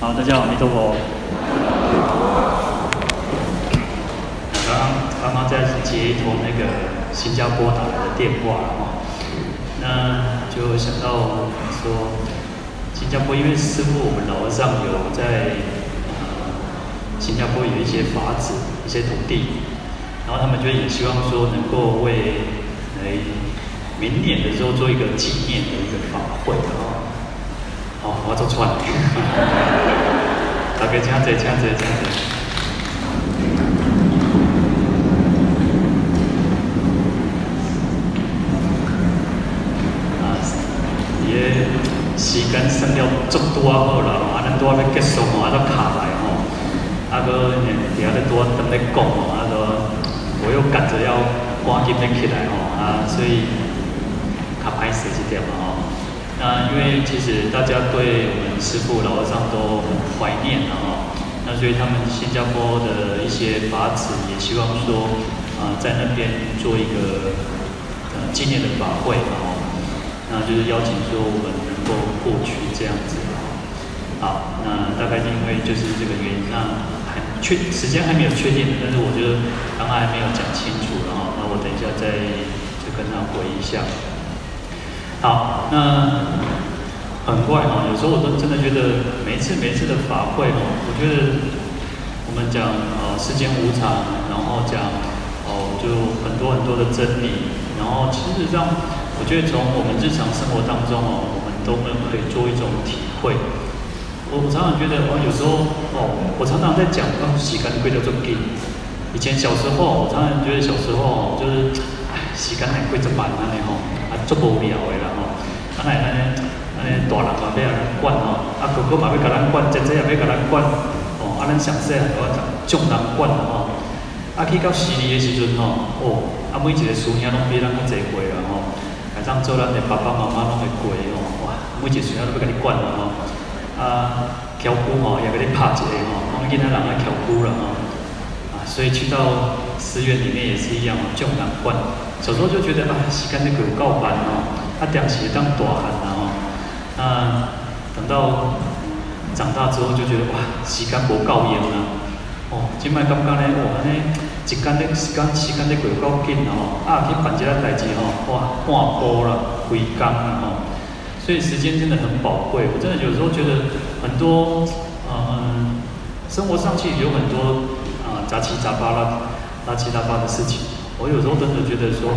好，大家好，阿弥陀佛。刚刚刚刚在接一通那个新加坡打来的电话哈，那就想到说，新加坡因为师父我们老和尚有在新加坡有一些法子、一些土地，然后他们就也希望说能够为来明年的时候做一个纪念的一个法会啊。好，我做出来。大家请坐，请坐，请坐。啊，伊个时间算了足多啊好啦，啊，咱拄仔要结束吼，啊，都卡来吼，啊，搁呢，底下咧拄仔等咧讲吼，啊，都我又赶着要赶紧咧起来吼，啊，所以较歹势一点吼。那因为其实大家对我们师父老和尚都很怀念了哈，那所以他们新加坡的一些法子也希望说啊，在那边做一个呃纪念的法会哈，那就是邀请说我们能够过去这样子。好，那大概因为就是这个原因，那还确时间还没有确定，但是我觉得刚刚还没有讲清楚了哈，那我等一下再就跟他回一下。好，那很怪哈，有时候我都真的觉得每一次每一次的法会哦，我觉得我们讲呃世间无常，然后讲哦就很多很多的真理，然后其实上我觉得从我们日常生活当中哦，我们都能可以做一种体会。我我常常觉得哦，有时候哦，我常常在讲哦，时间过得这么快。以前小时候，我常常觉得小时候就是，时间还过这么慢呢吼，啊，足无聊的啦吼。啊，那安尼，安尼大人嘛要人管吼，啊哥哥嘛要甲咱管，姐姐也要甲咱管，哦，啊咱上细汉都要众人管吼，啊去到四年的时阵吼，哦，啊每一个师兄拢比咱较济岁啦吼，下当做咱的爸爸妈妈拢会过吼，哇，每一个师兄都要甲你管啦吼，啊，轿鼓吼也甲你拍一下吼，讲囡仔人爱轿鼓啦吼，啊，所以去到寺院里面也是一样，众人管，小时候就觉得啊，时间的过够慢吼。他点起当大汉了哈，那等到长大之后就觉得哇，时间无够用啊，哦，今摆感觉呢，哇，安尼一天的时间时间的过够紧哦，啊，去办一个代志吼，哇，半晡了，规工了吼，所以时间真的很宝贵。我真的有时候觉得很多，嗯，生活上去有很多啊杂七杂八啦、杂七杂八的事情，我有时候真的觉得说。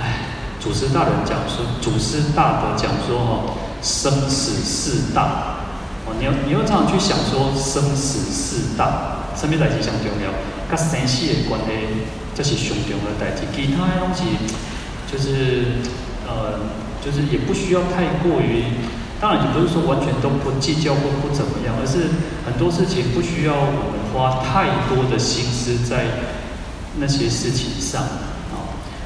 哎祖师大人讲说，祖师大德讲说，哦，生死四大，哦，你要你要这样去想说，生死四大，什么代志上重要？跟生死的关系，这是上重要的代志。其他的东西，就是呃，就是也不需要太过于，当然也不是说完全都不计较或不怎么样，而是很多事情不需要我们花太多的心思在那些事情上。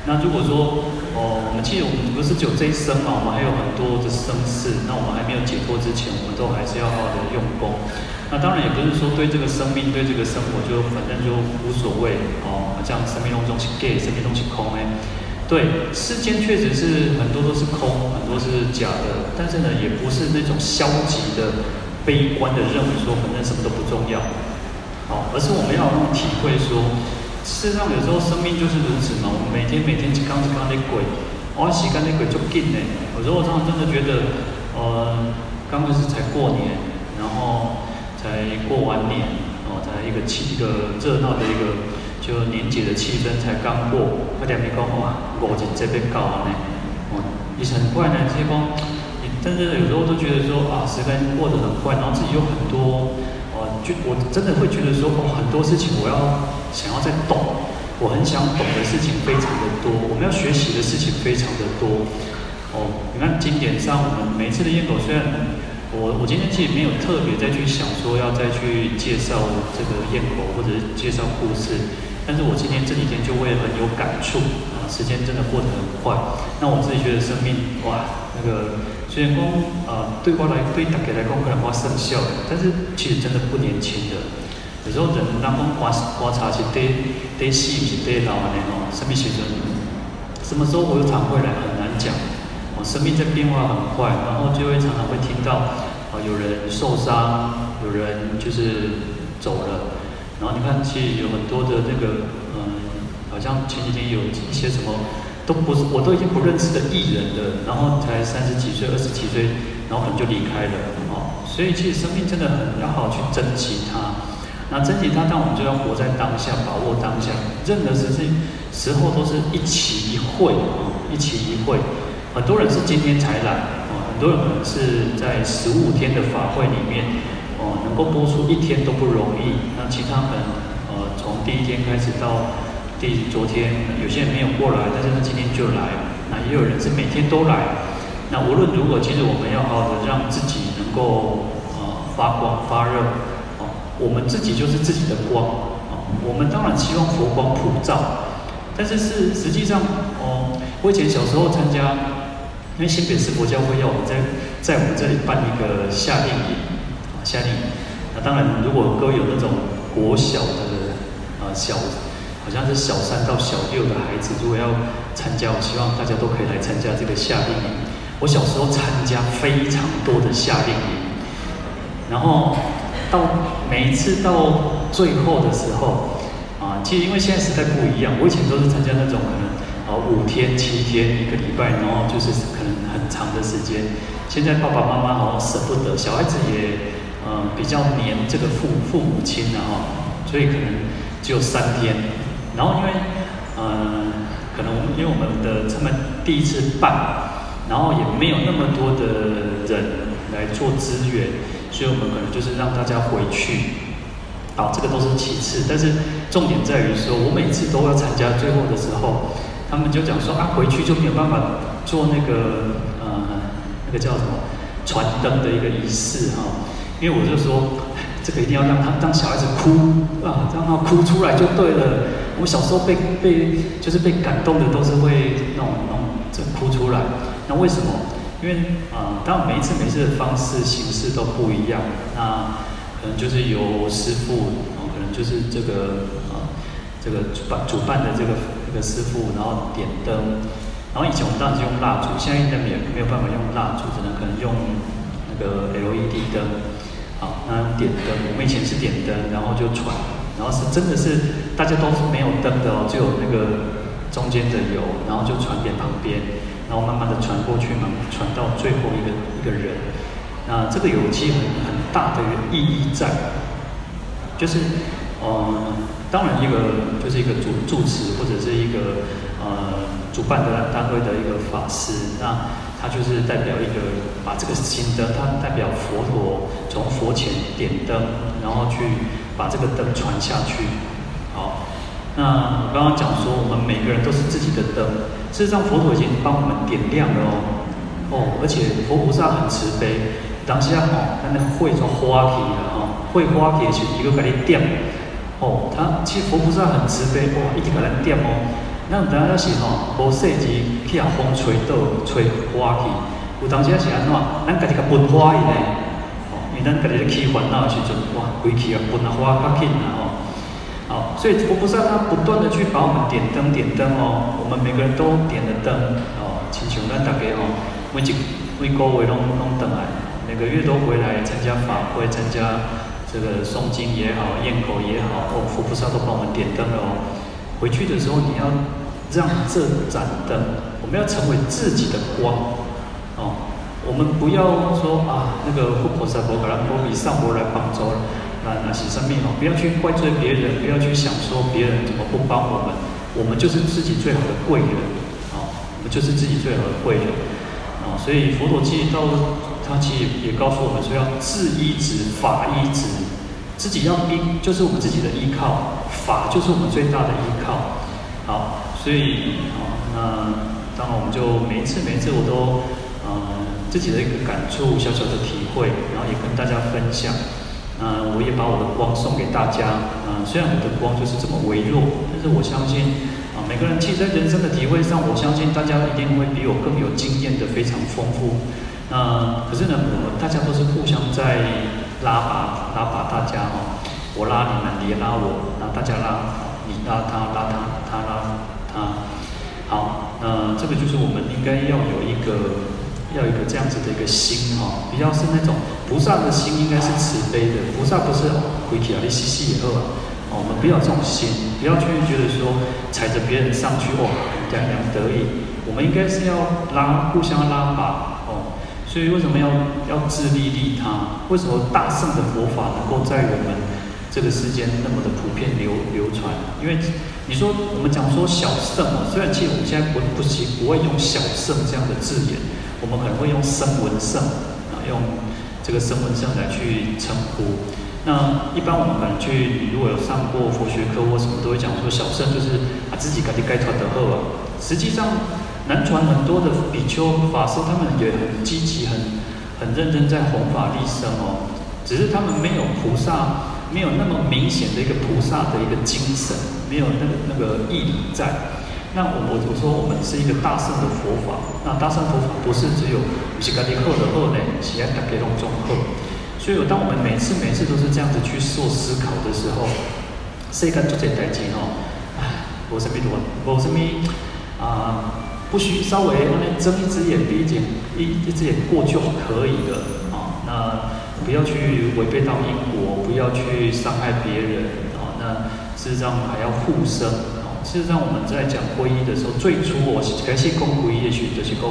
那如果说哦，我们其实我们不是只有这一生嘛，我们还有很多的生死。那我们还没有解脱之前，我们都还是要好好的用功。那当然也不是说对这个生命、对这个生活就反正就无所谓哦，这样生命当中是假，生命中是空哎。对，世间确实是很多都是空，很多是假的，但是呢，也不是那种消极的、悲观的认为说反正什么都不重要，哦，而是我们要体会说。事实上，有时候生命就是如此嘛。我们每天每天一刚一刚的过，哇，时间的过就紧呢。有时候我常常真的觉得，呃，刚开始才过年，然后才过完年，哦，才一个气一个热闹的一个就年节的气氛才刚过。他两边讲哇，过节这边搞完呢，哦，也是很快呢。这些光，但是有时候都觉得说啊，时间过得很快，然后自己有很多。我真的会觉得说，哦，很多事情我要想要再懂，我很想懂的事情非常的多，我们要学习的事情非常的多。哦，你看经典上，我们每次的焰口，虽然我我今天其实没有特别再去想说要再去介绍这个焰口或者是介绍故事，但是我今天这几天就会很有感触啊，时间真的过得很快。那我自己觉得生命，哇，那个。虽然讲，呃，对我来，对大家来讲，可能我生效，但是其实真的不年轻的。有时候人当中观观察是得得死，是对老的哦。什么时阵？什么时候我有常会来很难讲。哦，生命在变化很快，然后就会常常会听到，哦，有人受伤，有人就是走了，然后你看，其实有很多的那个，嗯，好像前几天有一些什么，都不是，我都已经不认识的艺人了，然后才三十几岁、二十几岁，然后可能就离开了，哦，所以其实生命真的很要好好去珍惜它。那珍惜它，但我们就要活在当下，把握当下，任何事情时候都是一期一会，一期一会。很多人是今天才来。很多人可能是在十五天的法会里面，哦，能够播出一天都不容易。那其他可能，呃，从第一天开始到第昨天，有些人没有过来，但是他今天就来。那也有人是每天都来。那无论如何，其实我们要好好的让自己能够呃发光发热。哦，我们自己就是自己的光。哦，我们当然希望佛光普照，但是是实际上，哦，我以前小时候参加。因为新北市佛教会要我们在在我们这里办一个夏令营，啊夏令营。那当然，如果各位有那种国小的啊小，好像是小三到小六的孩子，如果要参加，我希望大家都可以来参加这个夏令营。我小时候参加非常多的夏令营，然后到每一次到最后的时候，啊，其实因为现在时代不一样，我以前都是参加那种可能。啊，五天、七天、一个礼拜，然后就是可能很长的时间。现在爸爸妈妈好像舍不得，小孩子也呃比较黏这个父父母亲的哈，所以可能只有三天。然后因为呃可能因为我们的他们第一次办，然后也没有那么多的人来做资源，所以我们可能就是让大家回去。好，这个都是其次，但是重点在于说，我每次都要参加最后的时候。他们就讲说啊，回去就没有办法做那个呃，那个叫什么传灯的一个仪式哈、因为我就说，这个一定要让他让小孩子哭啊，让他哭出来就对了。我小时候被被就是被感动的都是会那种那种这哭出来。那为什么？因为啊、呃，当然每一次每次的方式形式都不一样。那可能就是由师傅，哦，可能就是这个啊、这个主办主办的这个。这个师傅，然后点灯，然后以前我们当时用蜡烛，现在应该没有没有办法用蜡烛，只能可能用那个 LED 灯。好，那点灯，我们以前是点灯，然后就传，然后是真的是大家都是没有灯的哦，只有那个中间的油，然后就传给旁边，然后慢慢的传过去嘛，传到最后一个一个人。那这个有其很很大的一个意义在，就是，嗯。当然，一个就是一个主主持或者是一个呃主办的单位的一个法师，那他就是代表一个把这个心灯，他代表佛陀从佛前点灯，然后去把这个灯传下去。好，那我刚刚讲说，我们每个人都是自己的灯，事实上佛陀已经帮我们点亮了哦。哦，而且佛菩萨很慈悲，当下哦，他那个会做花体的哈，会花体是一个给你点。哦，他其实佛菩萨很慈悲，哇，一直给咱点哦。那当然是吼，无细节去啊风吹倒，吹花去。有当时啊是安怎？咱家己个喷花去呢？哦，因为咱家己咧起烦恼的时阵，哇，规气啊喷啊花较紧啊吼。所以佛菩萨他不断的去把我们点灯点灯哦，我们每个人都点了灯哦，亲像咱大家哦，每一每个月拢拢等来，每个月都回来参加法会，参加。这个诵经也好，咽口也好，哦，佛菩萨都帮我们点灯了哦。回去的时候，你要让这盏灯，我们要成为自己的光哦。我们不要说啊，那个佛菩萨佛可能佛比上佛来帮助了，那那是生命哦。不要去怪罪别人，不要去想说别人怎么不帮我们，我们就是自己最好的贵人哦。我们就是自己最好的贵人哦。所以佛陀其实到。他其实也告诉我们说，要自依止，法依止，自己要依，就是我们自己的依靠，法就是我们最大的依靠。好，所以啊，那当然我们就每一次每一次我都呃自己的一个感触，小小的体会，然后也跟大家分享。嗯，我也把我的光送给大家。嗯，虽然我的光就是这么微弱，但是我相信啊，每个人其实在人生的体会上，我相信大家一定会比我更有经验的，非常丰富。那可是呢，我们大家都是互相在拉拔，拉拔大家哦。我拉你们，你也拉我，那大家拉，你拉他，拉他，他拉他。好，那这个就是我们应该要有一个要有一个这样子的一个心哈，比较是那种菩萨的心，应该是慈悲的。菩萨不是回去啊，你嘻嘻以后啊，我们不要这种心，不要去觉得说踩着别人上去哇，洋洋得意。我们应该是要拉，互相拉吧哦。所以为什么要要自利利他？为什么大圣的佛法能够在我们这个世间那么的普遍流流传？因为你说我们讲说小圣哦，虽然其实我们现在不不习不会用小圣这样的字眼，我们可能会用声闻圣啊，用这个声闻圣来去称呼。那一般我们可能去，如果有上过佛学课或什么，都会讲说小圣就是啊自己赶紧该传的好啊。实际上，南传很多的比丘法师，他们也很积极、很很认真在弘法利生哦。只是他们没有菩萨，没有那么明显的一个菩萨的一个精神，没有那个那个义理在。那我我我说我们是一个大圣的佛法，那大圣佛法不是只有是赶紧好的好呢，是要大家拢中好。所以当我们每次每次都是这样子去做思考的时候，世间做这代志哦，唉，无什么多，无什么啊。不需稍微那边睁一只眼闭一只眼，一一只眼过就可以了啊。那不要去违背到因果，不要去伤害别人啊。那事实上还要护生。事实上我们在讲皈依的时候，最初我开始讲皈依的时候就是讲，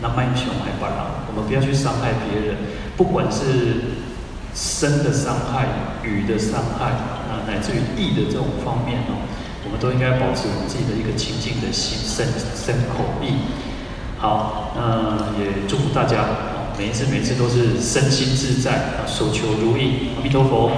那卖熊还不让，我们不要去伤害别人，不管是身的伤害、语的伤害啊，乃至于意的这种方面哦。我们都应该保持我们自己的一个清净的心、身、身、口、意。好，那也祝福大家，每一次、每一次都是身心自在，所求如意。阿弥陀佛。